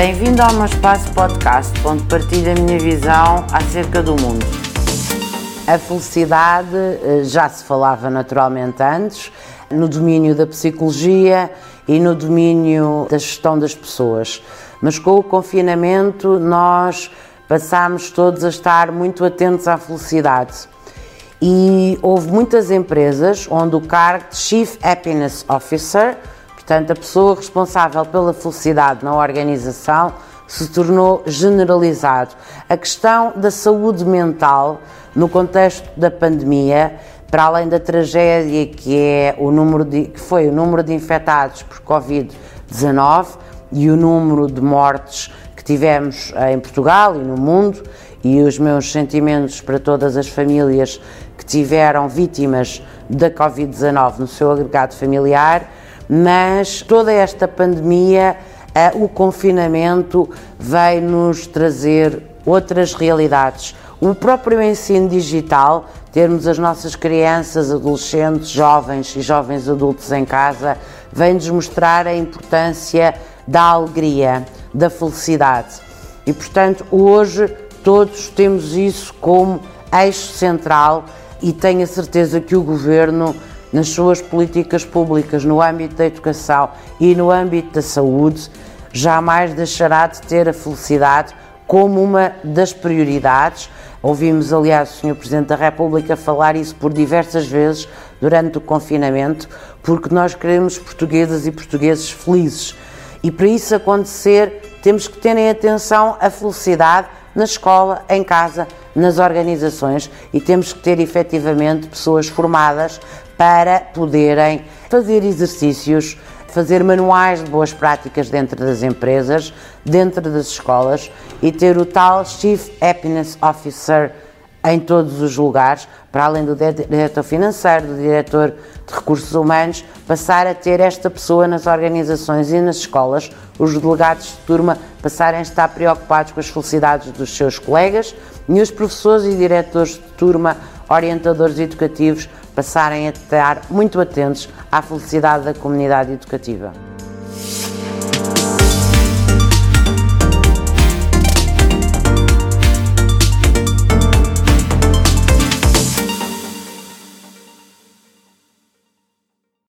Bem-vindo ao meu espaço podcast, onde partilho a minha visão acerca do mundo. A felicidade eh, já se falava naturalmente antes, no domínio da psicologia e no domínio da gestão das pessoas. Mas com o confinamento, nós passámos todos a estar muito atentos à felicidade. E houve muitas empresas onde o cargo de Chief Happiness Officer Portanto, a pessoa responsável pela felicidade na organização se tornou generalizado. A questão da saúde mental no contexto da pandemia, para além da tragédia que é o número de, que foi o número de infectados por Covid-19 e o número de mortes que tivemos em Portugal e no mundo, e os meus sentimentos para todas as famílias que tiveram vítimas da Covid-19 no seu agregado familiar mas toda esta pandemia, eh, o confinamento veio nos trazer outras realidades. O próprio ensino digital, termos as nossas crianças, adolescentes, jovens e jovens adultos em casa, vem-nos mostrar a importância da alegria, da felicidade. E portanto, hoje todos temos isso como eixo central e tenho a certeza que o governo nas suas políticas públicas no âmbito da educação e no âmbito da saúde, jamais deixará de ter a felicidade como uma das prioridades. Ouvimos, aliás, o Sr. Presidente da República falar isso por diversas vezes durante o confinamento, porque nós queremos portuguesas e portugueses felizes. E para isso acontecer, temos que terem atenção à felicidade na escola, em casa, nas organizações e temos que ter efetivamente pessoas formadas para poderem fazer exercícios, fazer manuais de boas práticas dentro das empresas, dentro das escolas e ter o tal Chief Happiness Officer em todos os lugares, para além do diretor financeiro, do diretor de recursos humanos, passar a ter esta pessoa nas organizações e nas escolas, os delegados de turma passarem a estar preocupados com as felicidades dos seus colegas e os professores e diretores de turma, orientadores educativos, passarem a estar muito atentos à felicidade da comunidade educativa.